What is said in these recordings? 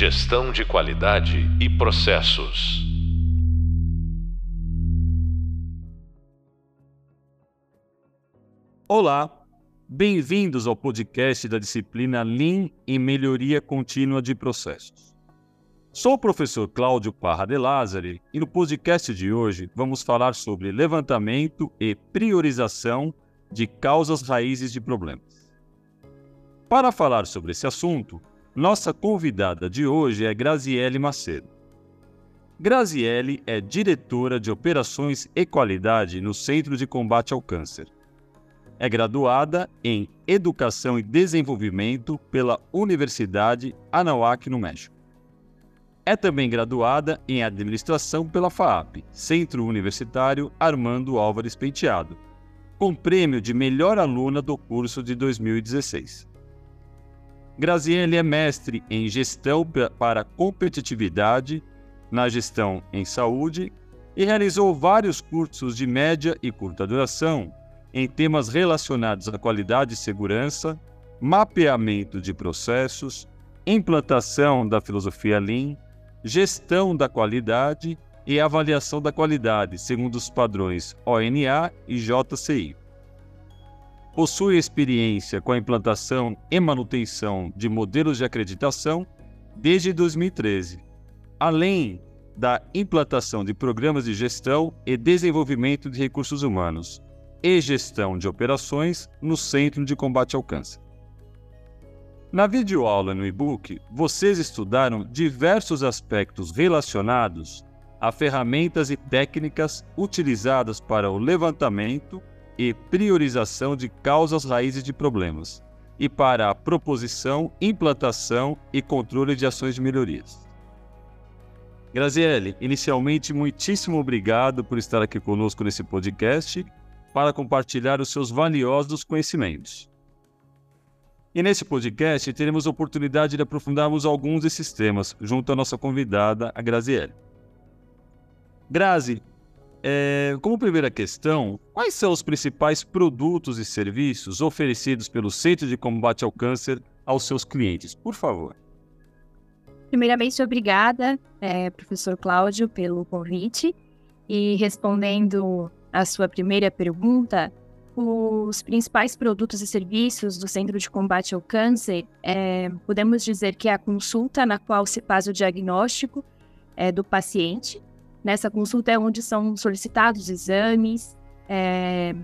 Gestão de qualidade e processos. Olá, bem-vindos ao podcast da disciplina Lean e Melhoria Contínua de Processos. Sou o professor Cláudio Parra de Lázari e no podcast de hoje vamos falar sobre levantamento e priorização de causas raízes de problemas. Para falar sobre esse assunto, nossa convidada de hoje é Graziele Macedo. Graziele é diretora de Operações e Qualidade no Centro de Combate ao Câncer é graduada em Educação e Desenvolvimento pela Universidade Anahuac, no México. É também graduada em Administração pela FAAP, Centro Universitário Armando Álvares Penteado, com prêmio de melhor aluna do curso de 2016. Graziele é mestre em Gestão para Competitividade, na Gestão em Saúde e realizou vários cursos de média e curta duração em temas relacionados à qualidade e segurança, mapeamento de processos, implantação da filosofia Lean, gestão da qualidade e avaliação da qualidade segundo os padrões ONA e JCI. Possui experiência com a implantação e manutenção de modelos de acreditação desde 2013, além da implantação de programas de gestão e desenvolvimento de recursos humanos, e Gestão de Operações no Centro de Combate ao Câncer. Na videoaula no e-book, vocês estudaram diversos aspectos relacionados a ferramentas e técnicas utilizadas para o levantamento e priorização de causas raízes de problemas e para a proposição, implantação e controle de ações de melhorias. Graziele, inicialmente, muitíssimo obrigado por estar aqui conosco nesse podcast para compartilhar os seus valiosos conhecimentos. E nesse podcast teremos a oportunidade de aprofundarmos alguns desses temas junto à nossa convidada, a Graziele. Grazi, é, como primeira questão, quais são os principais produtos e serviços oferecidos pelo Centro de Combate ao Câncer aos seus clientes? Por favor. Primeiramente, obrigada, é, professor Cláudio, pelo convite. E respondendo a sua primeira pergunta, os principais produtos e serviços do Centro de Combate ao Câncer, é, podemos dizer que é a consulta na qual se faz o diagnóstico é, do paciente. Nessa consulta é onde são solicitados exames é,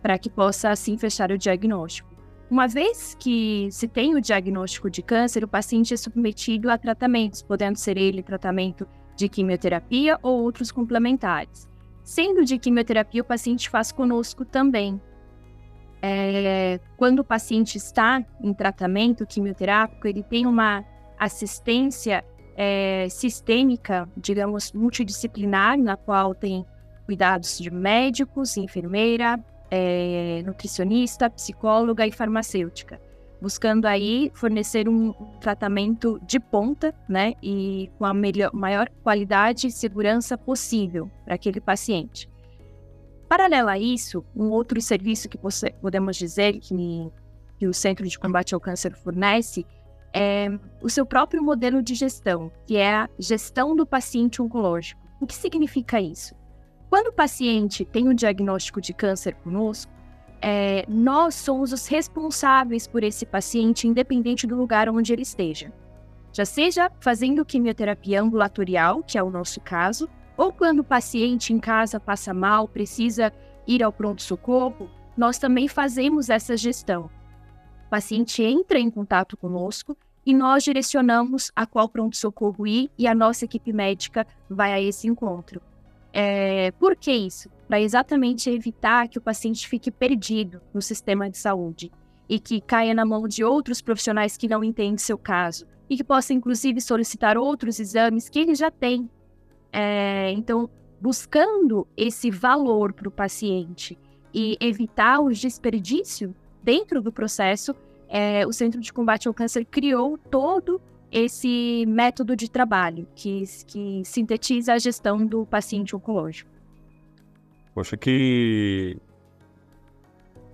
para que possa assim fechar o diagnóstico. Uma vez que se tem o diagnóstico de câncer, o paciente é submetido a tratamentos, podendo ser ele tratamento de quimioterapia ou outros complementares. Sendo de quimioterapia, o paciente faz conosco também. É, quando o paciente está em tratamento quimioterápico, ele tem uma assistência é, sistêmica, digamos, multidisciplinar, na qual tem cuidados de médicos, enfermeira, é, nutricionista, psicóloga e farmacêutica buscando aí fornecer um tratamento de ponta, né, e com a melhor, maior qualidade e segurança possível para aquele paciente. Paralelo a isso, um outro serviço que você, podemos dizer que, que o Centro de Combate ao Câncer fornece é o seu próprio modelo de gestão, que é a gestão do paciente oncológico. O que significa isso? Quando o paciente tem um diagnóstico de câncer conosco, é, nós somos os responsáveis por esse paciente, independente do lugar onde ele esteja. Já seja fazendo quimioterapia ambulatorial, que é o nosso caso, ou quando o paciente em casa passa mal, precisa ir ao pronto-socorro, nós também fazemos essa gestão. Paciente entra em contato conosco e nós direcionamos a qual pronto-socorro ir e a nossa equipe médica vai a esse encontro. É, por que isso? Para exatamente evitar que o paciente fique perdido no sistema de saúde e que caia na mão de outros profissionais que não entendem seu caso e que possa, inclusive, solicitar outros exames que ele já tem. É, então, buscando esse valor para o paciente e evitar o desperdício dentro do processo, é, o Centro de Combate ao Câncer criou todo esse método de trabalho que, que sintetiza a gestão do paciente oncológico. Poxa, que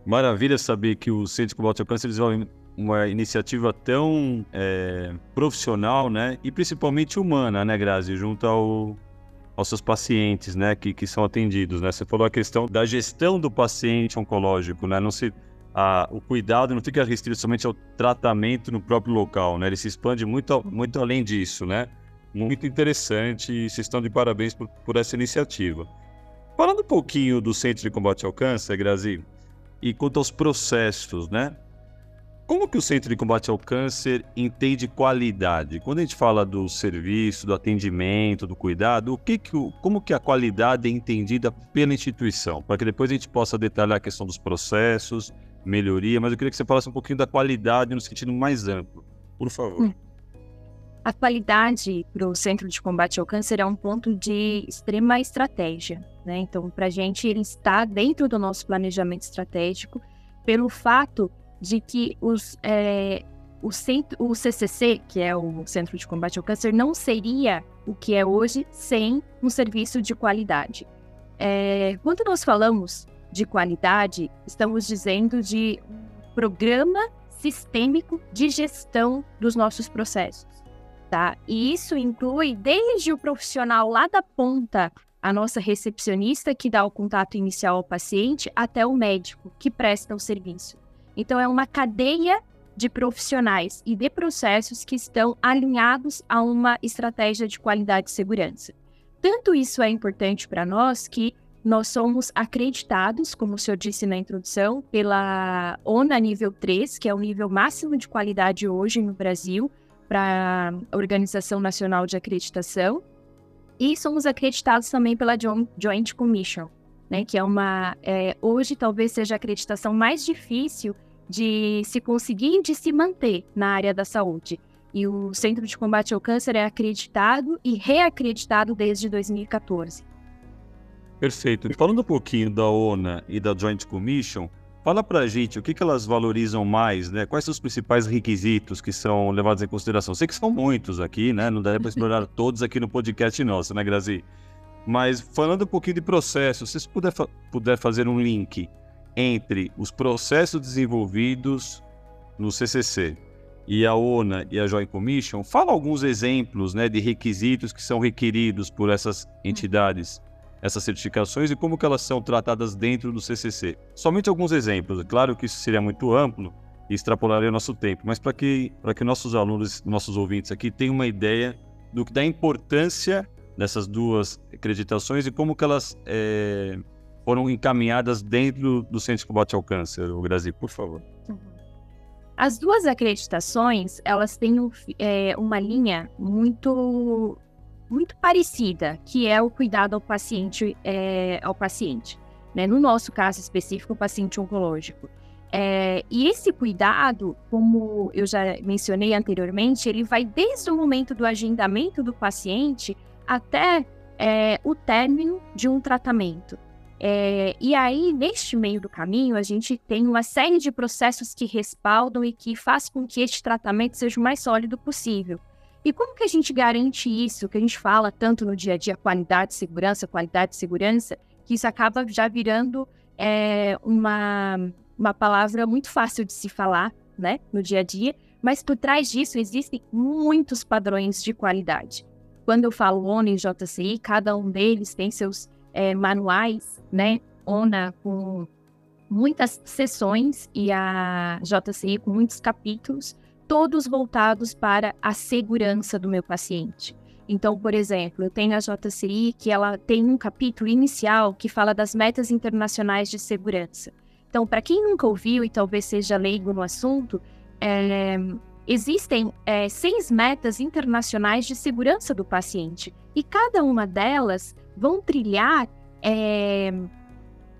maravilha saber que o Centro de Combate ao Câncer desenvolve uma iniciativa tão é, profissional, né? E principalmente humana, né, Grazi? Junto ao, aos seus pacientes, né? Que, que são atendidos, né? Você falou a questão da gestão do paciente oncológico, né? Não se, a, o cuidado não fica restrito somente ao tratamento no próprio local, né? Ele se expande muito, muito além disso, né? Muito interessante e vocês estão de parabéns por, por essa iniciativa. Falando um pouquinho do Centro de Combate ao Câncer, Grazi, e quanto aos processos, né? Como que o Centro de Combate ao Câncer entende qualidade? Quando a gente fala do serviço, do atendimento, do cuidado, o que que como que a qualidade é entendida pela instituição? Para que depois a gente possa detalhar a questão dos processos, melhoria, mas eu queria que você falasse um pouquinho da qualidade no sentido mais amplo. Por favor. Hum. A qualidade para o Centro de Combate ao Câncer é um ponto de extrema estratégia. Né? Então, para a gente, ele está dentro do nosso planejamento estratégico pelo fato de que os, é, o, centro, o CCC, que é o Centro de Combate ao Câncer, não seria o que é hoje sem um serviço de qualidade. É, quando nós falamos de qualidade, estamos dizendo de programa sistêmico de gestão dos nossos processos. Tá? E isso inclui desde o profissional lá da ponta, a nossa recepcionista que dá o contato inicial ao paciente, até o médico que presta o serviço. Então, é uma cadeia de profissionais e de processos que estão alinhados a uma estratégia de qualidade e segurança. Tanto isso é importante para nós que nós somos acreditados, como o senhor disse na introdução, pela ONA nível 3, que é o nível máximo de qualidade hoje no Brasil, para a Organização Nacional de Acreditação. E somos acreditados também pela Joint Commission, né, que é uma. É, hoje talvez seja a acreditação mais difícil de se conseguir e de se manter na área da saúde. E o Centro de Combate ao Câncer é acreditado e reacreditado desde 2014. Perfeito. Falando um pouquinho da ONA e da Joint Commission, fala pra gente o que, que elas valorizam mais, né? Quais são os principais requisitos que são levados em consideração? Sei que são muitos aqui, né? Não dá para explorar todos aqui no podcast nosso, né, Grazi? Mas falando um pouquinho de processo, se você puder, fa puder fazer um link entre os processos desenvolvidos no CCC e a ONA e a Joint Commission, fala alguns exemplos né, de requisitos que são requeridos por essas entidades, essas certificações e como que elas são tratadas dentro do CCC. Somente alguns exemplos, é claro que isso seria muito amplo e extrapolaria o nosso tempo, mas para que, que nossos alunos, nossos ouvintes aqui tenham uma ideia do da importância dessas duas acreditações e como que elas é, foram encaminhadas dentro do Centro de Combate ao Câncer, o Brasil, por favor. As duas acreditações, elas têm é, uma linha muito muito parecida, que é o cuidado ao paciente, é, ao paciente. Né? No nosso caso específico, o paciente oncológico. É, e esse cuidado, como eu já mencionei anteriormente, ele vai desde o momento do agendamento do paciente até é, o término de um tratamento. É, e aí, neste meio do caminho, a gente tem uma série de processos que respaldam e que faz com que este tratamento seja o mais sólido possível. E como que a gente garante isso, que a gente fala tanto no dia a dia, qualidade, segurança, qualidade, segurança, que isso acaba já virando é, uma, uma palavra muito fácil de se falar, né, no dia a dia, mas por trás disso existem muitos padrões de qualidade. Quando eu falo ONU e JCI, cada um deles tem seus é, manuais, né? ONA com muitas sessões e a JCI com muitos capítulos, todos voltados para a segurança do meu paciente. Então, por exemplo, eu tenho a JCI que ela tem um capítulo inicial que fala das metas internacionais de segurança. Então, para quem nunca ouviu e talvez seja leigo no assunto, é, existem é, seis metas internacionais de segurança do paciente e cada uma delas vão trilhar é,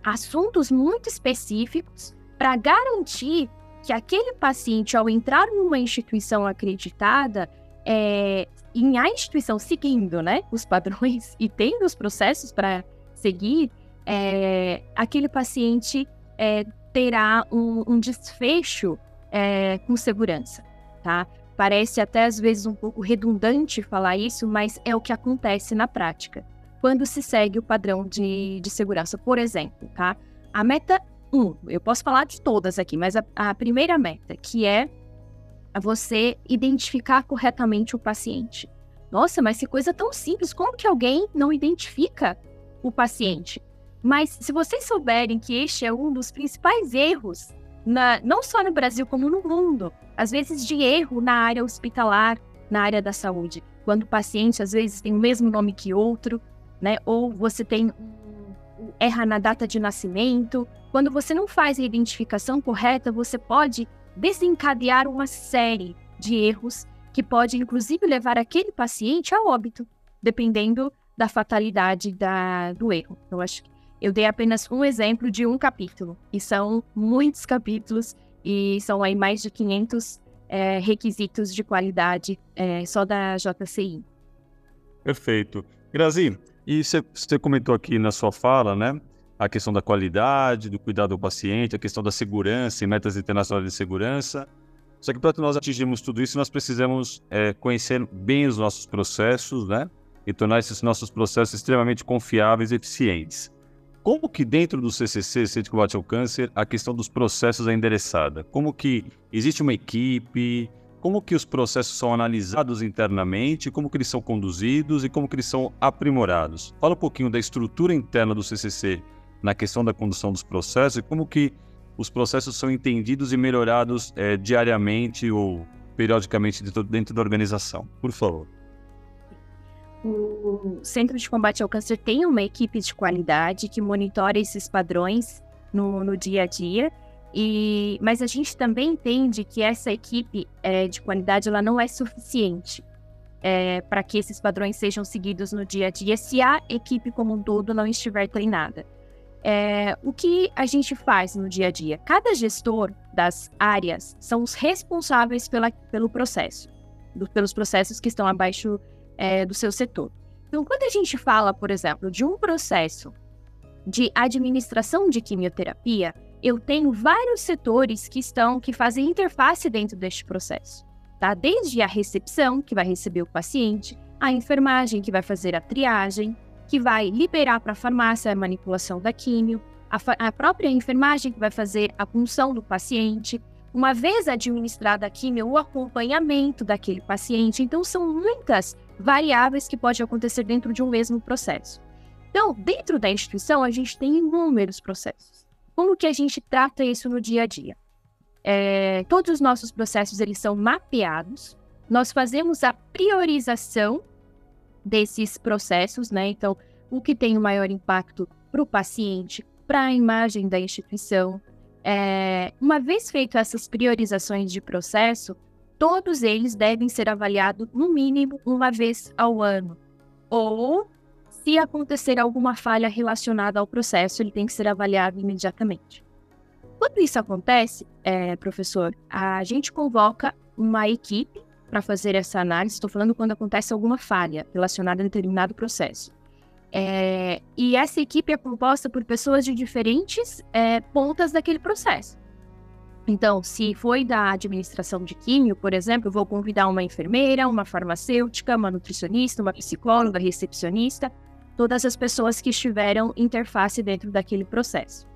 assuntos muito específicos para garantir que aquele paciente, ao entrar numa instituição acreditada, é, em a instituição seguindo né, os padrões e tendo os processos para seguir, é, aquele paciente é, terá um, um desfecho é, com segurança, tá? Parece até às vezes um pouco redundante falar isso, mas é o que acontece na prática quando se segue o padrão de, de segurança. Por exemplo, tá? A meta 1, eu posso falar de todas aqui, mas a, a primeira meta, que é você identificar corretamente o paciente. Nossa, mas que coisa tão simples, como que alguém não identifica o paciente? Mas se vocês souberem que este é um dos principais erros, na, não só no Brasil como no mundo, às vezes de erro na área hospitalar, na área da saúde, quando o paciente às vezes tem o mesmo nome que outro, né? Ou você tem erra na data de nascimento. Quando você não faz a identificação correta, você pode desencadear uma série de erros que pode inclusive levar aquele paciente a óbito, dependendo da fatalidade da, do erro. Eu acho que eu dei apenas um exemplo de um capítulo, e são muitos capítulos, e são aí mais de 500 é, requisitos de qualidade é, só da JCI. Perfeito. Grazi, e você comentou aqui na sua fala, né? A questão da qualidade, do cuidado do paciente, a questão da segurança e metas internacionais de segurança. Só que para nós atingirmos tudo isso, nós precisamos é, conhecer bem os nossos processos, né? E tornar esses nossos processos extremamente confiáveis e eficientes. Como que dentro do CCC, Centro de Combate ao Câncer, a questão dos processos é endereçada? Como que existe uma equipe, como que os processos são analisados internamente, como que eles são conduzidos e como que eles são aprimorados. Fala um pouquinho da estrutura interna do CCC na questão da condução dos processos e como que os processos são entendidos e melhorados é, diariamente ou periodicamente dentro, dentro da organização. Por favor. O Centro de Combate ao Câncer tem uma equipe de qualidade que monitora esses padrões no, no dia a dia e, mas a gente também entende que essa equipe é, de qualidade ela não é suficiente é, para que esses padrões sejam seguidos no dia a dia se a equipe como um todo não estiver treinada. É, o que a gente faz no dia a dia? Cada gestor das áreas são os responsáveis pela, pelo processo, do, pelos processos que estão abaixo é, do seu setor. Então, quando a gente fala, por exemplo, de um processo de administração de quimioterapia, eu tenho vários setores que estão que fazem interface dentro deste processo, tá? Desde a recepção, que vai receber o paciente, a enfermagem, que vai fazer a triagem, que vai liberar para a farmácia a manipulação da químio, a, a, própria enfermagem que vai fazer a punção do paciente, uma vez administrada a químio, o acompanhamento daquele paciente. Então, são muitas variáveis que podem acontecer dentro de um mesmo processo. Então, dentro da instituição, a gente tem inúmeros processos. Como que a gente trata isso no dia a dia? É, todos os nossos processos eles são mapeados. Nós fazemos a priorização desses processos, né? Então, o que tem o maior impacto para o paciente, para a imagem da instituição. É, uma vez feito essas priorizações de processo, todos eles devem ser avaliados no mínimo uma vez ao ano, ou se acontecer alguma falha relacionada ao processo, ele tem que ser avaliado imediatamente. Quando isso acontece, é, professor, a gente convoca uma equipe para fazer essa análise. Estou falando quando acontece alguma falha relacionada a determinado processo. É, e essa equipe é composta por pessoas de diferentes é, pontas daquele processo. Então, se foi da administração de químio, por exemplo, vou convidar uma enfermeira, uma farmacêutica, uma nutricionista, uma psicóloga, recepcionista, todas as pessoas que estiveram interface dentro daquele processo.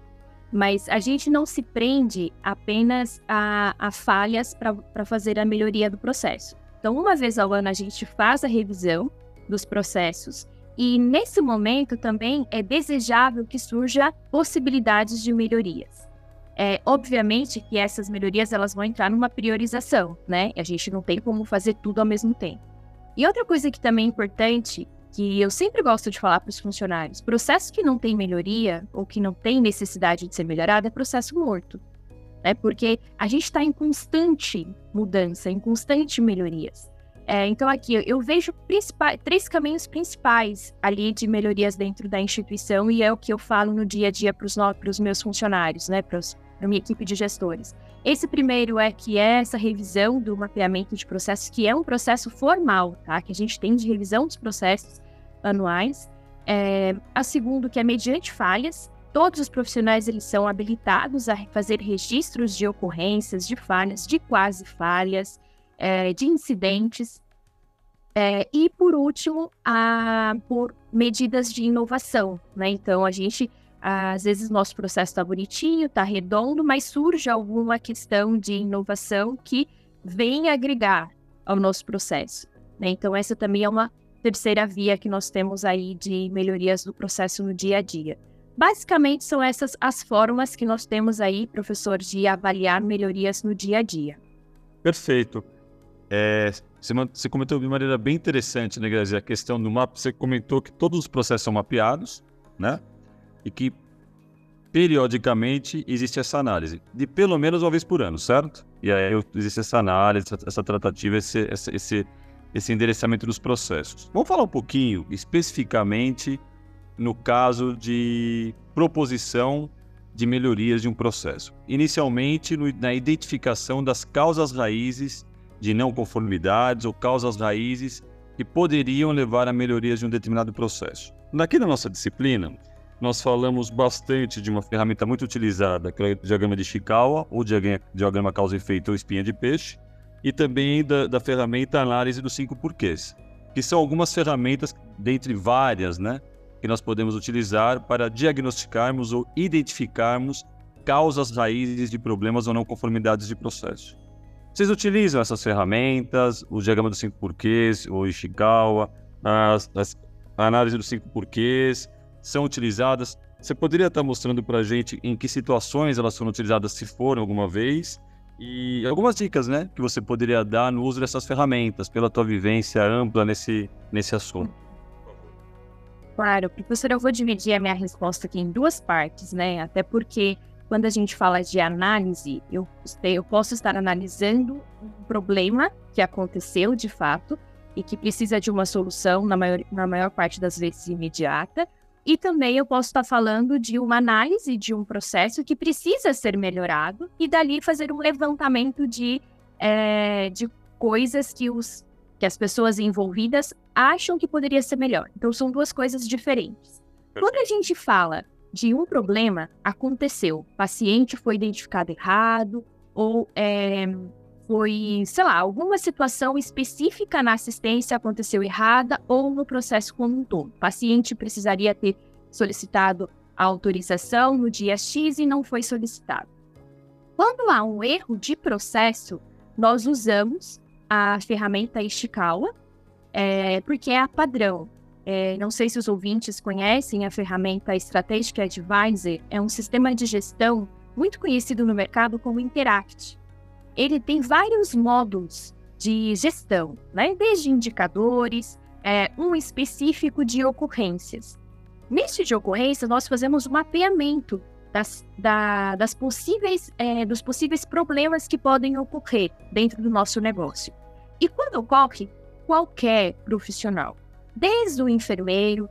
Mas a gente não se prende apenas a, a falhas para fazer a melhoria do processo. Então, uma vez ao ano, a gente faz a revisão dos processos e, nesse momento, também é desejável que surja possibilidades de melhorias. É, obviamente que essas melhorias elas vão entrar numa priorização, né? A gente não tem como fazer tudo ao mesmo tempo. E outra coisa que também é importante que eu sempre gosto de falar para os funcionários: processo que não tem melhoria ou que não tem necessidade de ser melhorado é processo morto. Né? Porque a gente está em constante mudança, em constante melhorias. É, então, aqui eu vejo três caminhos principais ali de melhorias dentro da instituição e é o que eu falo no dia a dia para os meus funcionários, né, para a minha equipe de gestores. Esse primeiro é que é essa revisão do mapeamento de processos, que é um processo formal, tá? Que a gente tem de revisão dos processos anuais. É, a segundo, que é mediante falhas. Todos os profissionais eles são habilitados a fazer registros de ocorrências, de falhas, de quase falhas, é, de incidentes. É, e por último, a, por medidas de inovação. Né? Então, a gente às vezes nosso processo está bonitinho, está redondo, mas surge alguma questão de inovação que vem agregar ao nosso processo. Né? Então, essa também é uma terceira via que nós temos aí de melhorias do processo no dia a dia. Basicamente, são essas as formas que nós temos aí, professor, de avaliar melhorias no dia a dia. Perfeito. É, você, comentou de maneira bem interessante, né, Grazi? A questão do mapa. Você comentou que todos os processos são mapeados, né? E que periodicamente existe essa análise, de pelo menos uma vez por ano, certo? E aí existe essa análise, essa, essa tratativa, esse, esse, esse endereçamento dos processos. Vamos falar um pouquinho especificamente no caso de proposição de melhorias de um processo. Inicialmente, no, na identificação das causas raízes de não conformidades ou causas raízes que poderiam levar a melhorias de um determinado processo. Aqui na nossa disciplina, nós falamos bastante de uma ferramenta muito utilizada, que é o diagrama de Chikawa, ou diagrama causa-efeito ou espinha de peixe, e também da, da ferramenta análise dos cinco porquês, que são algumas ferramentas, dentre várias, né, que nós podemos utilizar para diagnosticarmos ou identificarmos causas raízes de problemas ou não conformidades de processo. Vocês utilizam essas ferramentas, o diagrama dos cinco porquês, o Ishikawa, as, as, a análise dos cinco porquês, são utilizadas. Você poderia estar mostrando para a gente em que situações elas foram utilizadas, se foram alguma vez, e algumas dicas, né, que você poderia dar no uso dessas ferramentas, pela tua vivência ampla nesse, nesse assunto. Claro, professor, eu vou dividir a minha resposta aqui em duas partes, né? Até porque quando a gente fala de análise, eu, eu posso estar analisando um problema que aconteceu de fato e que precisa de uma solução, na maior, na maior parte das vezes imediata, e também eu posso estar falando de uma análise de um processo que precisa ser melhorado e dali fazer um levantamento de, é, de coisas que os que as pessoas envolvidas acham que poderia ser melhor. Então, são duas coisas diferentes. Quando a gente fala de um problema, aconteceu, paciente foi identificado errado, ou é, foi, sei lá, alguma situação específica na assistência aconteceu errada, ou no processo como um todo. O paciente precisaria ter solicitado a autorização no dia X e não foi solicitado. Quando há um erro de processo, nós usamos a ferramenta Ishikawa, é, porque é a padrão. É, não sei se os ouvintes conhecem a ferramenta Strategic Advisor, é um sistema de gestão muito conhecido no mercado como Interact. Ele tem vários módulos de gestão, né? desde indicadores, é, um específico de ocorrências. Neste de ocorrência, nós fazemos o um mapeamento das, da, das possíveis, é, dos possíveis problemas que podem ocorrer dentro do nosso negócio. E quando ocorre, qualquer profissional, desde o enfermeiro,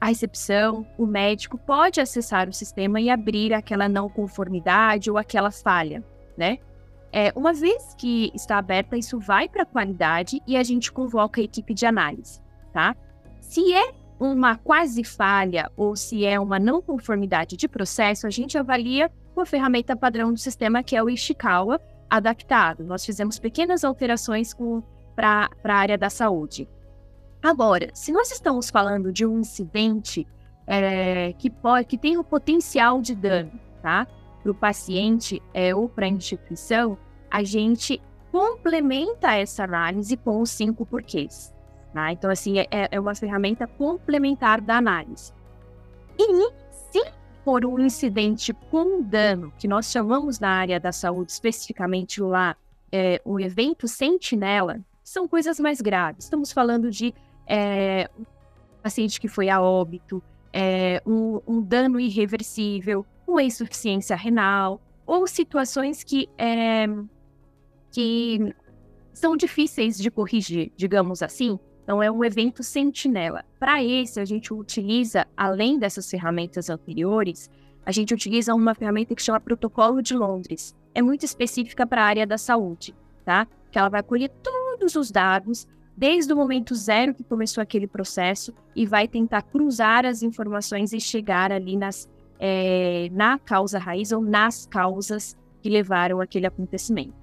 a recepção, o médico, pode acessar o sistema e abrir aquela não conformidade ou aquela falha, né? É, uma vez que está aberta, isso vai para a qualidade e a gente convoca a equipe de análise, tá? Se é uma quase falha ou se é uma não conformidade de processo, a gente avalia com a ferramenta padrão do sistema, que é o Ishikawa, adaptado. Nós fizemos pequenas alterações para a área da saúde. Agora, se nós estamos falando de um incidente é, que, pode, que tem o potencial de dano tá, para o paciente é, ou para a instituição, a gente complementa essa análise com os cinco porquês. Tá? Então, assim, é, é uma ferramenta complementar da análise. E se por um incidente com dano, que nós chamamos na área da saúde, especificamente lá, é, o evento sentinela, são coisas mais graves. Estamos falando de é, um paciente que foi a óbito, é, um, um, dano irreversível, uma insuficiência renal, ou situações que, é, que são difíceis de corrigir, digamos assim, então, é um evento sentinela. Para esse, a gente utiliza, além dessas ferramentas anteriores, a gente utiliza uma ferramenta que chama Protocolo de Londres. É muito específica para a área da saúde, tá? Que ela vai colher todos os dados, desde o momento zero que começou aquele processo, e vai tentar cruzar as informações e chegar ali nas, é, na causa raiz ou nas causas que levaram aquele acontecimento.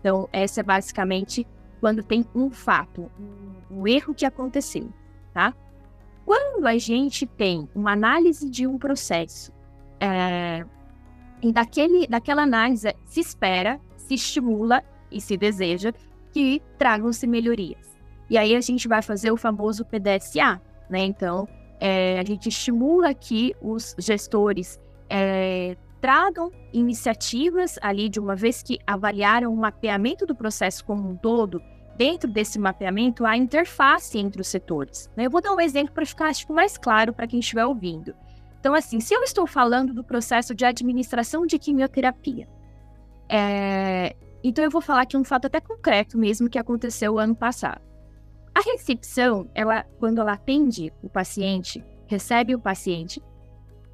Então, essa é basicamente quando tem um fato, um, erro que aconteceu, tá? Quando a gente tem uma análise de um processo, é, e daquele, daquela análise se espera, se estimula e se deseja que tragam-se melhorias. E aí a gente vai fazer o famoso PDSA, né? Então, é, a gente estimula que os gestores é, tragam iniciativas ali de uma vez que avaliaram o mapeamento do processo como um todo, dentro desse mapeamento a interface entre os setores. Né? Eu vou dar um exemplo para ficar acho, mais claro para quem estiver ouvindo. Então, assim, se eu estou falando do processo de administração de quimioterapia, é... então eu vou falar aqui um fato até concreto mesmo que aconteceu ano passado. A recepção, ela, quando ela atende o paciente, recebe o paciente,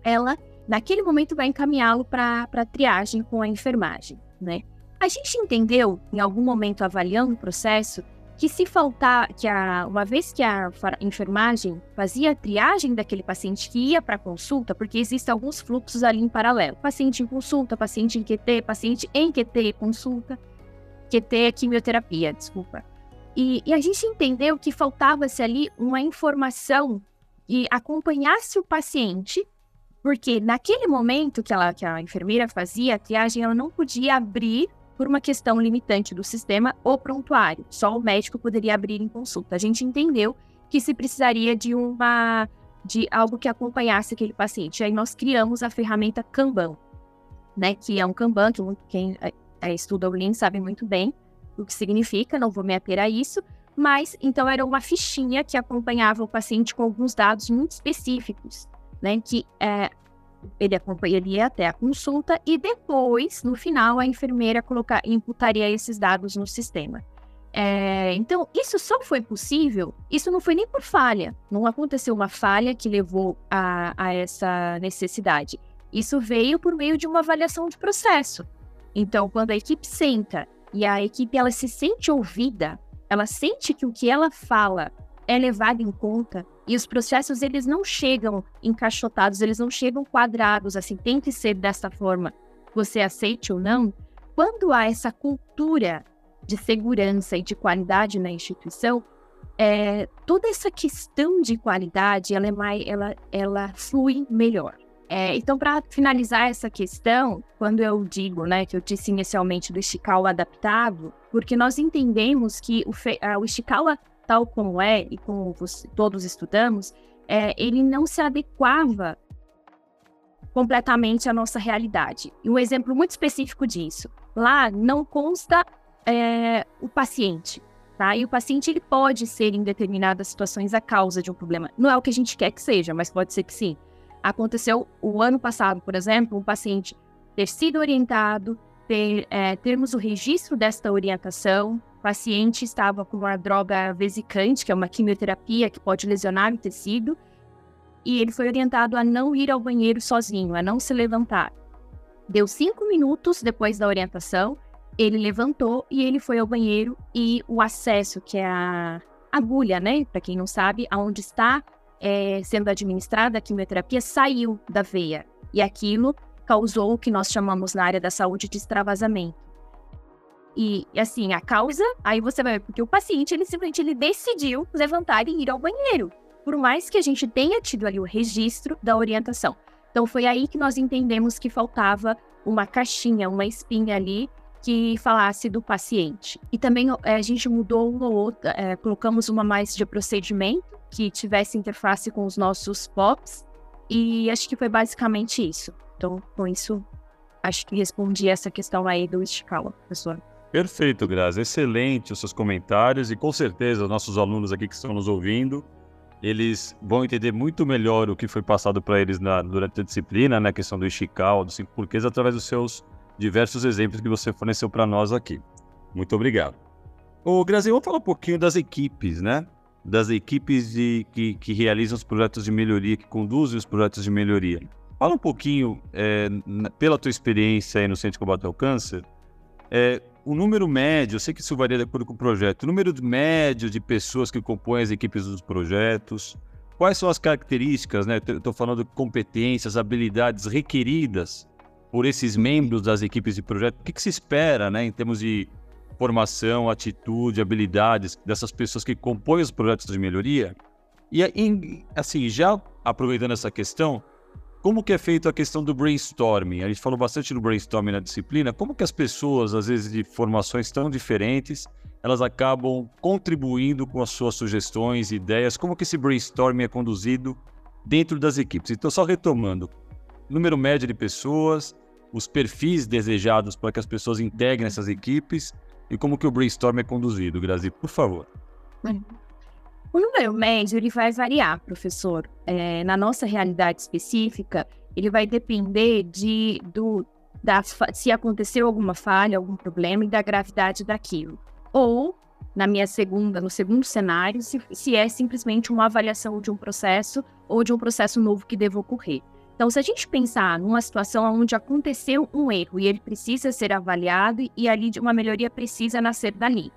ela naquele momento vai encaminhá-lo para a triagem com a enfermagem, né? A gente entendeu, em algum momento avaliando o processo, que se faltar, que a, uma vez que a enfermagem fazia a triagem daquele paciente que ia para consulta, porque existem alguns fluxos ali em paralelo, paciente em consulta, paciente em QT, paciente em QT consulta, QT é quimioterapia, desculpa. E, e a gente entendeu que faltava-se ali uma informação que acompanhasse o paciente porque naquele momento que, ela, que a enfermeira fazia a triagem, ela não podia abrir por uma questão limitante do sistema o prontuário. Só o médico poderia abrir em consulta. A gente entendeu que se precisaria de uma de algo que acompanhasse aquele paciente. Aí nós criamos a ferramenta Kanban, né? Que é um Kanban que quem é, estuda o Lean sabe muito bem o que significa. Não vou me ater a isso. Mas então era uma fichinha que acompanhava o paciente com alguns dados muito específicos né? Que é, ele acompanharia até a consulta e depois, no final, a enfermeira colocar, imputaria esses dados no sistema. É, então, isso só foi possível, isso não foi nem por falha, não aconteceu uma falha que levou a, a essa necessidade. Isso veio por meio de uma avaliação de processo. Então, quando a equipe senta e a equipe ela se sente ouvida, ela sente que o que ela fala é levado em conta, e os processos, eles não chegam encaixotados, eles não chegam quadrados, assim, tem que ser dessa forma, você aceite ou não. Quando há essa cultura de segurança e de qualidade na instituição, é, toda essa questão de qualidade, ela, é mais, ela, ela flui melhor. É, então, para finalizar essa questão, quando eu digo, né, que eu disse inicialmente do Ishikawa adaptado, porque nós entendemos que o, o Ishikawa tal como é e como todos estudamos, é, ele não se adequava completamente à nossa realidade. E um exemplo muito específico disso, lá não consta é, o paciente, tá? E o paciente ele pode ser em determinadas situações a causa de um problema. Não é o que a gente quer que seja, mas pode ser que sim. Aconteceu o ano passado, por exemplo, um paciente ter sido orientado, ter, é, termos o registro desta orientação, o paciente estava com uma droga vesicante, que é uma quimioterapia que pode lesionar o tecido, e ele foi orientado a não ir ao banheiro sozinho, a não se levantar. Deu cinco minutos depois da orientação, ele levantou e ele foi ao banheiro e o acesso, que é a agulha, né? Para quem não sabe, aonde está é, sendo administrada a quimioterapia, saiu da veia. E aquilo causou o que nós chamamos na área da saúde de extravasamento. E, assim, a causa, aí você vai ver, porque o paciente, ele simplesmente ele decidiu levantar e ir ao banheiro. Por mais que a gente tenha tido ali o registro da orientação. Então, foi aí que nós entendemos que faltava uma caixinha, uma espinha ali que falasse do paciente. E também é, a gente mudou uma ou outra, é, colocamos uma mais de procedimento que tivesse interface com os nossos POPs. E acho que foi basicamente isso. Então, com isso, acho que respondi essa questão aí do escala, professor. Perfeito, Grazi. Excelente os seus comentários e com certeza os nossos alunos aqui que estão nos ouvindo, eles vão entender muito melhor o que foi passado para eles na, durante a disciplina, na né, questão do Ishikawa, dos cinco porquês, através dos seus diversos exemplos que você forneceu para nós aqui. Muito obrigado. Ô, Grazi, vamos falar um pouquinho das equipes, né? Das equipes de, que, que realizam os projetos de melhoria, que conduzem os projetos de melhoria. Fala um pouquinho, é, pela tua experiência aí no Centro de Combate ao Câncer, é, o número médio, eu sei que isso varia de acordo com o projeto, o número médio de pessoas que compõem as equipes dos projetos, quais são as características, né? Estou falando de competências, habilidades requeridas por esses membros das equipes de projeto. O que, que se espera, né, em termos de formação, atitude, habilidades dessas pessoas que compõem os projetos de melhoria? E assim, já aproveitando essa questão, como que é feito a questão do brainstorming? A gente falou bastante do brainstorming na disciplina. Como que as pessoas, às vezes de formações tão diferentes, elas acabam contribuindo com as suas sugestões, ideias? Como que esse brainstorming é conduzido dentro das equipes? Então, só retomando, número médio de pessoas, os perfis desejados para que as pessoas integrem essas equipes e como que o brainstorming é conduzido, Grazi, por favor. Uhum. O número médio ele vai variar, professor. É, na nossa realidade específica, ele vai depender de do, da, se aconteceu alguma falha, algum problema e da gravidade daquilo. Ou, na minha segunda, no segundo cenário, se, se é simplesmente uma avaliação de um processo ou de um processo novo que deva ocorrer. Então, se a gente pensar numa situação onde aconteceu um erro e ele precisa ser avaliado e ali uma melhoria precisa nascer dali,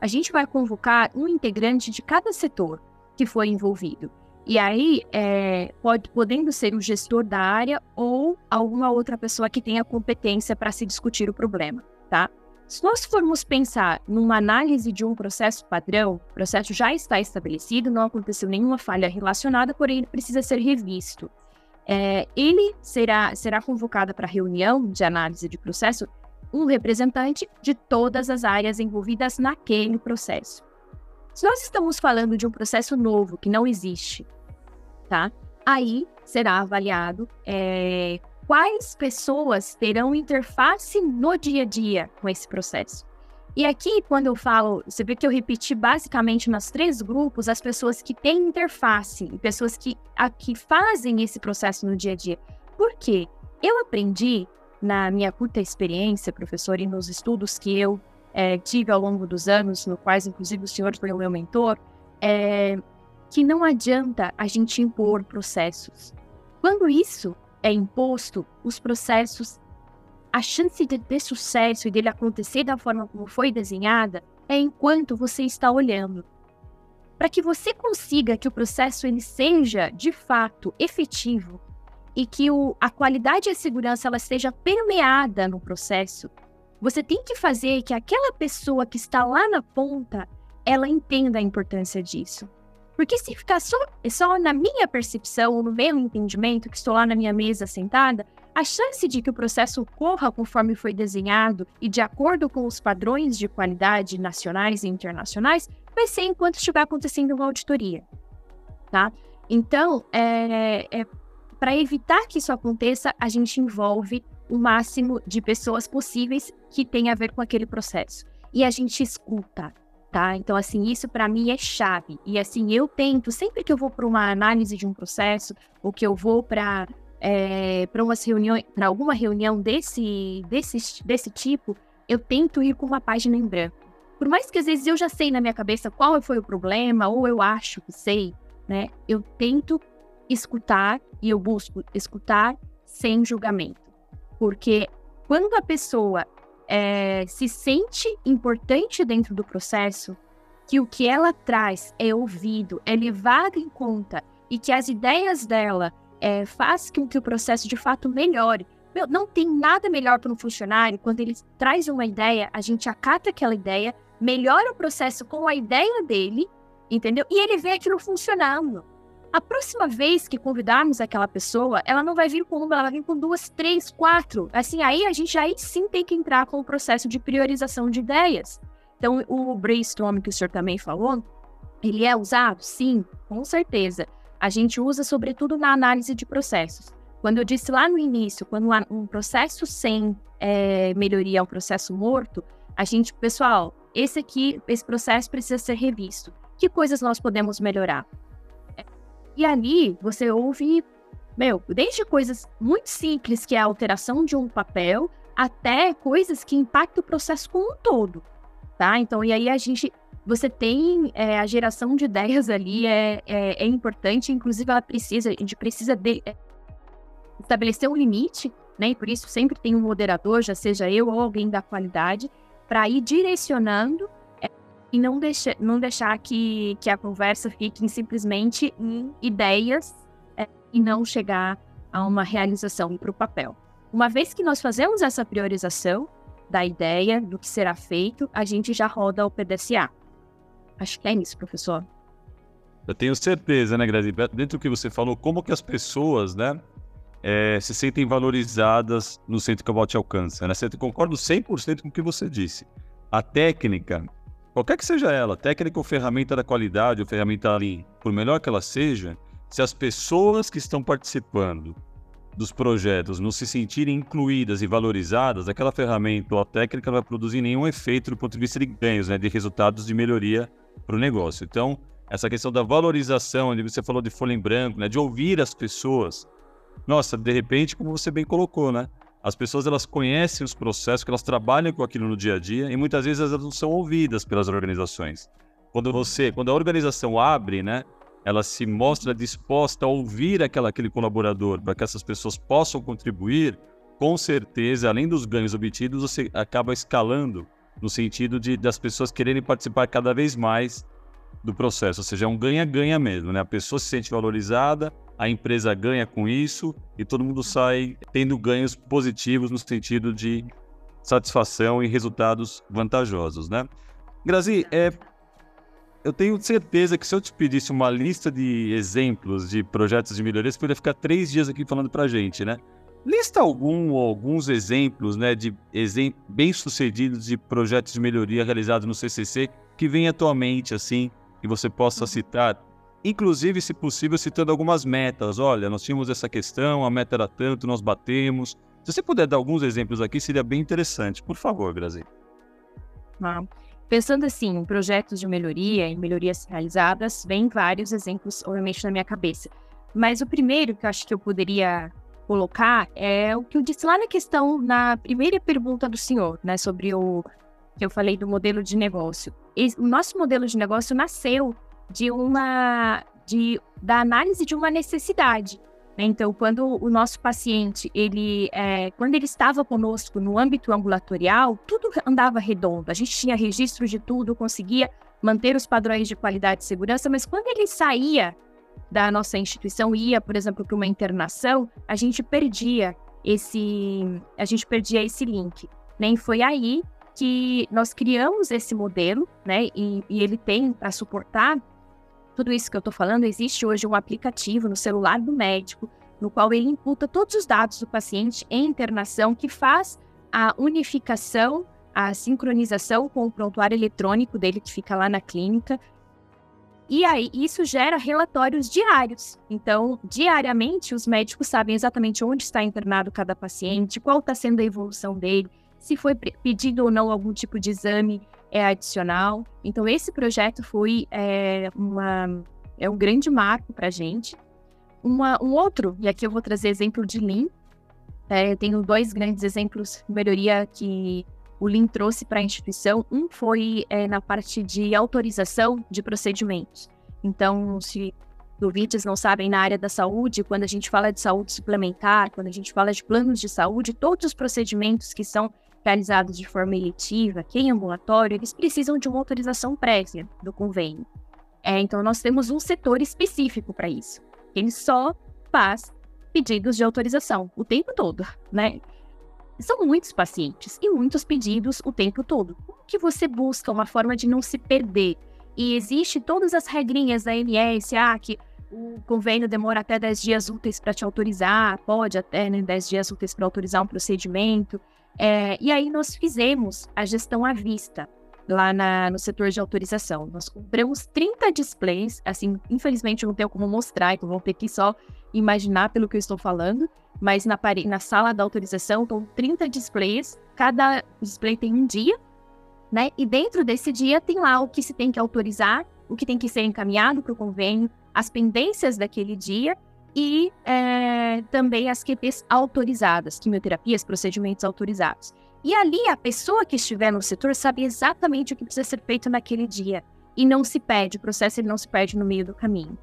a gente vai convocar um integrante de cada setor que foi envolvido. E aí, é, pode, podendo ser o gestor da área ou alguma outra pessoa que tenha competência para se discutir o problema, tá? Se nós formos pensar numa análise de um processo padrão, o processo já está estabelecido, não aconteceu nenhuma falha relacionada, porém ele precisa ser revisto. É, ele será, será convocado para reunião de análise de processo um representante de todas as áreas envolvidas naquele processo. Se nós estamos falando de um processo novo que não existe, tá? Aí será avaliado é, quais pessoas terão interface no dia a dia com esse processo. E aqui, quando eu falo, você vê que eu repeti basicamente nos três grupos as pessoas que têm interface pessoas que, a, que fazem esse processo no dia a dia. Por quê? Eu aprendi na minha curta experiência, professor, e nos estudos que eu é, tive ao longo dos anos, no quais, inclusive, o senhor foi o meu mentor, é, que não adianta a gente impor processos. Quando isso é imposto, os processos, a chance de ter sucesso e dele acontecer da forma como foi desenhada é enquanto você está olhando. Para que você consiga que o processo ele seja de fato efetivo, e que o, a qualidade e a segurança ela esteja permeada no processo, você tem que fazer que aquela pessoa que está lá na ponta, ela entenda a importância disso. Porque se ficar só, só na minha percepção, ou no meu entendimento, que estou lá na minha mesa sentada, a chance de que o processo corra conforme foi desenhado e de acordo com os padrões de qualidade nacionais e internacionais vai ser enquanto estiver acontecendo uma auditoria, tá? Então, é, é para evitar que isso aconteça, a gente envolve o máximo de pessoas possíveis que tem a ver com aquele processo. E a gente escuta, tá? Então, assim, isso para mim é chave. E assim, eu tento, sempre que eu vou para uma análise de um processo, ou que eu vou para é, para umas reuniões, para alguma reunião desse, desse, desse tipo, eu tento ir com uma página em branco. Por mais que às vezes eu já sei na minha cabeça qual foi o problema, ou eu acho que sei, né? Eu tento escutar e eu busco escutar sem julgamento. Porque quando a pessoa é, se sente importante dentro do processo, que o que ela traz é ouvido, é levado em conta e que as ideias dela é, faz com que o processo de fato melhore. Meu, não tem nada melhor para um funcionário quando ele traz uma ideia, a gente acata aquela ideia, melhora o processo com a ideia dele, entendeu? E ele vê aquilo funcionando. A próxima vez que convidarmos aquela pessoa, ela não vai vir com uma, ela vai vir com duas, três, quatro. Assim, aí a gente aí sim tem que entrar com o processo de priorização de ideias. Então, o brainstorm que o senhor também falou, ele é usado? Sim, com certeza. A gente usa sobretudo na análise de processos. Quando eu disse lá no início, quando um processo sem é, melhoria é um processo morto, a gente, pessoal, esse aqui, esse processo precisa ser revisto. Que coisas nós podemos melhorar? E ali você ouve, meu, desde coisas muito simples, que é a alteração de um papel, até coisas que impactam o processo como um todo, tá? Então, e aí a gente, você tem é, a geração de ideias ali é, é, é, importante, inclusive ela precisa, a gente precisa de, é, estabelecer um limite, né? E por isso sempre tem um moderador, já seja eu ou alguém da qualidade, para ir direcionando e não, deixa, não deixar que, que a conversa fique simplesmente em ideias é, e não chegar a uma realização para o papel. Uma vez que nós fazemos essa priorização da ideia, do que será feito, a gente já roda o PDCA. Acho que é isso, professor. Eu tenho certeza, né, Grazi? Dentro do que você falou, como que as pessoas, né, é, se sentem valorizadas no centro que a alcança. Né? Você concordo 100% com o que você disse. A técnica, qualquer que seja ela, técnica ou ferramenta da qualidade, ou ferramenta ali, por melhor que ela seja, se as pessoas que estão participando dos projetos não se sentirem incluídas e valorizadas, aquela ferramenta ou técnica não vai produzir nenhum efeito do ponto de vista de ganhos, né, de resultados de melhoria para o negócio. Então, essa questão da valorização, onde você falou de folha em branco, né, de ouvir as pessoas. Nossa, de repente, como você bem colocou, né? As pessoas elas conhecem os processos, que elas trabalham com aquilo no dia a dia e muitas vezes elas não são ouvidas pelas organizações. Quando você, quando a organização abre, né, ela se mostra disposta a ouvir aquela, aquele colaborador para que essas pessoas possam contribuir, com certeza, além dos ganhos obtidos, você acaba escalando no sentido de das pessoas quererem participar cada vez mais do processo, ou seja, é um ganha-ganha mesmo, né? A pessoa se sente valorizada, a empresa ganha com isso e todo mundo sai tendo ganhos positivos no sentido de satisfação e resultados vantajosos, né? Grazi, é, eu tenho certeza que se eu te pedisse uma lista de exemplos de projetos de melhoria, você poderia ficar três dias aqui falando para gente, né? Lista algum ou alguns exemplos, né, de exem bem-sucedidos de projetos de melhoria realizados no CCC que vem atualmente, assim, que você possa uhum. citar. Inclusive, se possível, citando algumas metas. Olha, nós tínhamos essa questão, a meta era tanto, nós batemos. Se você puder dar alguns exemplos aqui, seria bem interessante. Por favor, Grazi. Ah, Pensando assim em projetos de melhoria, em melhorias realizadas, vem vários exemplos, obviamente, na minha cabeça. Mas o primeiro que eu acho que eu poderia colocar é o que eu disse lá na questão, na primeira pergunta do senhor, né, sobre o que eu falei do modelo de negócio. o nosso modelo de negócio nasceu de uma de, da análise de uma necessidade. Né? Então, quando o nosso paciente, ele, é, quando ele estava conosco no âmbito ambulatorial, tudo andava redondo. A gente tinha registro de tudo, conseguia manter os padrões de qualidade e segurança, mas quando ele saía da nossa instituição, ia, por exemplo, para uma internação, a gente perdia esse, a gente perdia esse link. Né? E foi aí que nós criamos esse modelo, né? E, e ele tem para suportar tudo isso que eu estou falando, existe hoje um aplicativo no celular do médico, no qual ele imputa todos os dados do paciente em internação, que faz a unificação, a sincronização com o prontuário eletrônico dele que fica lá na clínica. E aí, isso gera relatórios diários. Então, diariamente, os médicos sabem exatamente onde está internado cada paciente, qual está sendo a evolução dele, se foi pedido ou não algum tipo de exame é adicional. Então, esse projeto foi é, uma, é um grande marco para a gente. Uma, um outro, e aqui eu vou trazer exemplo de Lean. É, eu tenho dois grandes exemplos de melhoria que o Lean trouxe para a instituição. Um foi é, na parte de autorização de procedimentos. Então, se ouvintes não sabem, na área da saúde, quando a gente fala de saúde suplementar, quando a gente fala de planos de saúde, todos os procedimentos que são realizados de forma eletiva, aqui em ambulatório, eles precisam de uma autorização prévia do convênio. É, então, nós temos um setor específico para isso. Ele só faz pedidos de autorização o tempo todo, né? São muitos pacientes e muitos pedidos o tempo todo. Como que você busca uma forma de não se perder? E existe todas as regrinhas da MS, ah, que o convênio demora até 10 dias úteis para te autorizar, pode até né, 10 dias úteis para autorizar um procedimento. É, e aí nós fizemos a gestão à vista lá na, no setor de autorização. Nós compramos 30 displays, assim, infelizmente eu não tenho como mostrar, então vão ter que só imaginar pelo que eu estou falando, mas na, na sala da autorização estão 30 displays, cada display tem um dia, né? E dentro desse dia tem lá o que se tem que autorizar, o que tem que ser encaminhado para o convênio, as pendências daquele dia e é, também as QPs autorizadas, quimioterapias, procedimentos autorizados. E ali a pessoa que estiver no setor sabe exatamente o que precisa ser feito naquele dia e não se perde, o processo ele não se perde no meio do caminho.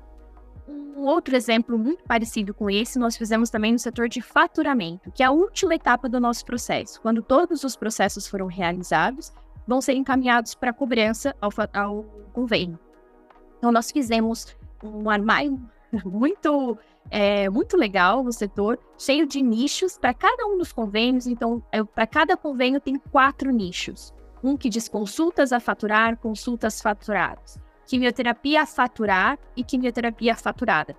Um outro exemplo muito parecido com esse nós fizemos também no setor de faturamento, que é a última etapa do nosso processo. Quando todos os processos foram realizados, vão ser encaminhados para cobrança ao, ao convênio. Então nós fizemos um armário muito é, muito legal no setor, cheio de nichos para cada um dos convênios. Então, é, para cada convênio tem quatro nichos. Um que diz consultas a faturar, consultas faturadas. Quimioterapia a faturar e quimioterapia faturada.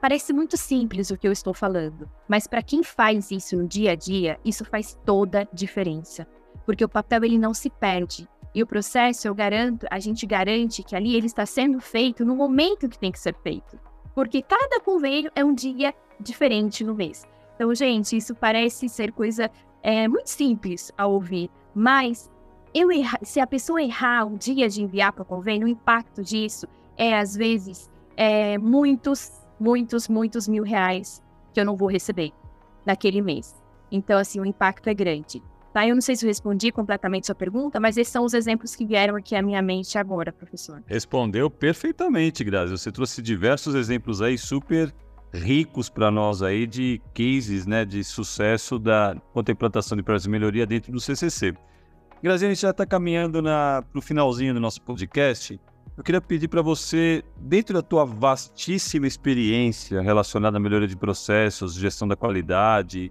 Parece muito simples o que eu estou falando, mas para quem faz isso no dia a dia, isso faz toda diferença, porque o papel ele não se perde. E o processo, eu garanto, a gente garante que ali ele está sendo feito no momento que tem que ser feito, porque cada convênio é um dia diferente no mês. Então, gente, isso parece ser coisa é, muito simples a ouvir, mas eu erra, se a pessoa errar o dia de enviar para o convênio, o impacto disso é, às vezes, é, muitos, muitos, muitos mil reais que eu não vou receber naquele mês. Então, assim, o impacto é grande. Tá? Eu não sei se eu respondi completamente sua pergunta, mas esses são os exemplos que vieram aqui à minha mente agora, professor. Respondeu perfeitamente, Grazi. Você trouxe diversos exemplos aí super ricos para nós aí de cases né, de sucesso da contemplação de projetos de melhoria dentro do CCC. Grazi, a gente já está caminhando para o finalzinho do nosso podcast. Eu queria pedir para você, dentro da tua vastíssima experiência relacionada à melhoria de processos, gestão da qualidade,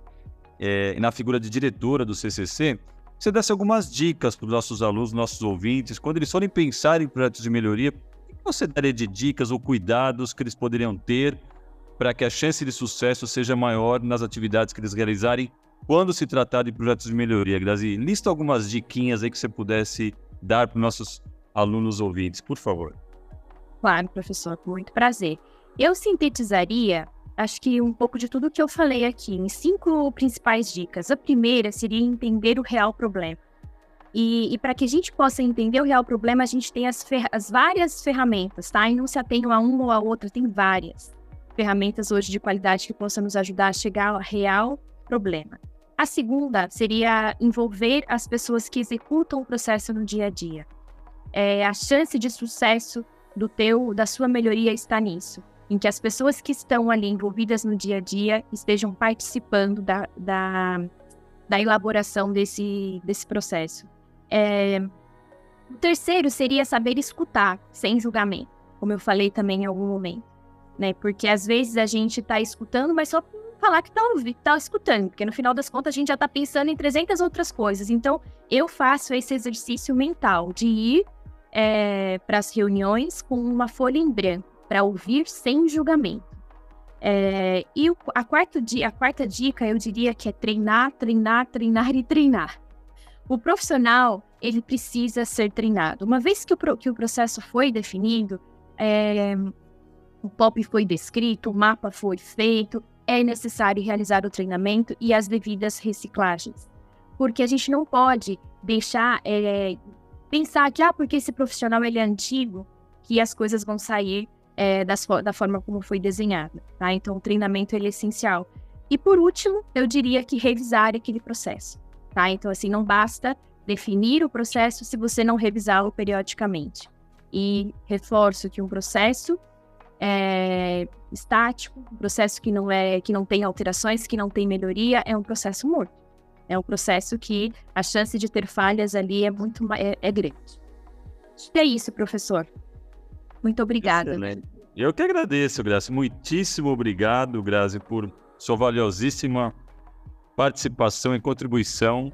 é, na figura de diretora do CCC, você desse algumas dicas para os nossos alunos, nossos ouvintes, quando eles forem pensar em projetos de melhoria, o que você daria de dicas ou cuidados que eles poderiam ter para que a chance de sucesso seja maior nas atividades que eles realizarem quando se tratar de projetos de melhoria, Grazi? Lista algumas diquinhas aí que você pudesse dar para os nossos alunos ouvintes, por favor. Claro, professor, com muito prazer. Eu sintetizaria, acho que um pouco de tudo que eu falei aqui, em cinco principais dicas. A primeira seria entender o real problema. E, e para que a gente possa entender o real problema, a gente tem as, as várias ferramentas, tá? E não se atenham a uma ou a outra, tem várias ferramentas hoje de qualidade que possam nos ajudar a chegar ao real problema. A segunda seria envolver as pessoas que executam o processo no dia a dia. É, a chance de sucesso do teu, da sua melhoria está nisso, em que as pessoas que estão ali envolvidas no dia a dia estejam participando da, da, da elaboração desse, desse processo. É, o terceiro seria saber escutar, sem julgamento, como eu falei também em algum momento né? Porque às vezes a gente está escutando, mas só falar que está tá escutando, porque no final das contas a gente já está pensando em 300 outras coisas. Então, eu faço esse exercício mental de ir é, para as reuniões com uma folha em branco, para ouvir sem julgamento. É, e o, a, quarta, a quarta dica, eu diria que é treinar, treinar, treinar e treinar. O profissional, ele precisa ser treinado. Uma vez que o, que o processo foi definido, é, o POP foi descrito, o mapa foi feito, é necessário realizar o treinamento e as devidas reciclagens. Porque a gente não pode deixar, é, pensar que, ah, porque esse profissional ele é antigo, que as coisas vão sair é, das, da forma como foi desenhada, tá? Então, o treinamento é essencial. E por último, eu diria que revisar aquele processo, tá? Então, assim, não basta definir o processo se você não revisá-lo periodicamente. E reforço que um processo é, estático, um processo que não é que não tem alterações, que não tem melhoria, é um processo morto. É um processo que a chance de ter falhas ali é muito é, é grande. É isso, professor. Muito obrigada. Eu que agradeço, Grazi. Muitíssimo obrigado, Grazi, por sua valiosíssima participação e contribuição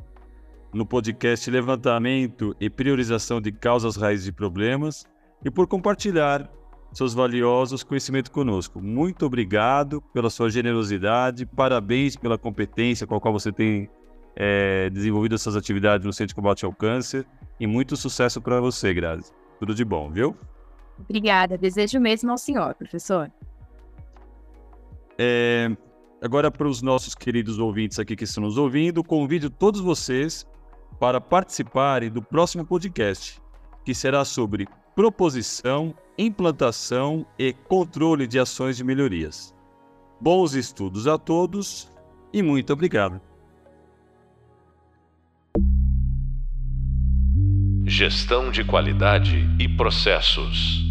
no podcast Levantamento e Priorização de Causas Raízes de Problemas e por compartilhar seus valiosos conhecimentos conosco. Muito obrigado pela sua generosidade, parabéns pela competência com a qual você tem é, desenvolvido essas atividades no Centro de Combate ao Câncer e muito sucesso para você, Grazi. Tudo de bom, viu? Obrigada, desejo mesmo ao senhor, professor. É, agora, para os nossos queridos ouvintes aqui que estão nos ouvindo, convido todos vocês para participarem do próximo podcast, que será sobre proposição, implantação e controle de ações de melhorias. Bons estudos a todos e muito obrigado. Gestão de qualidade e processos.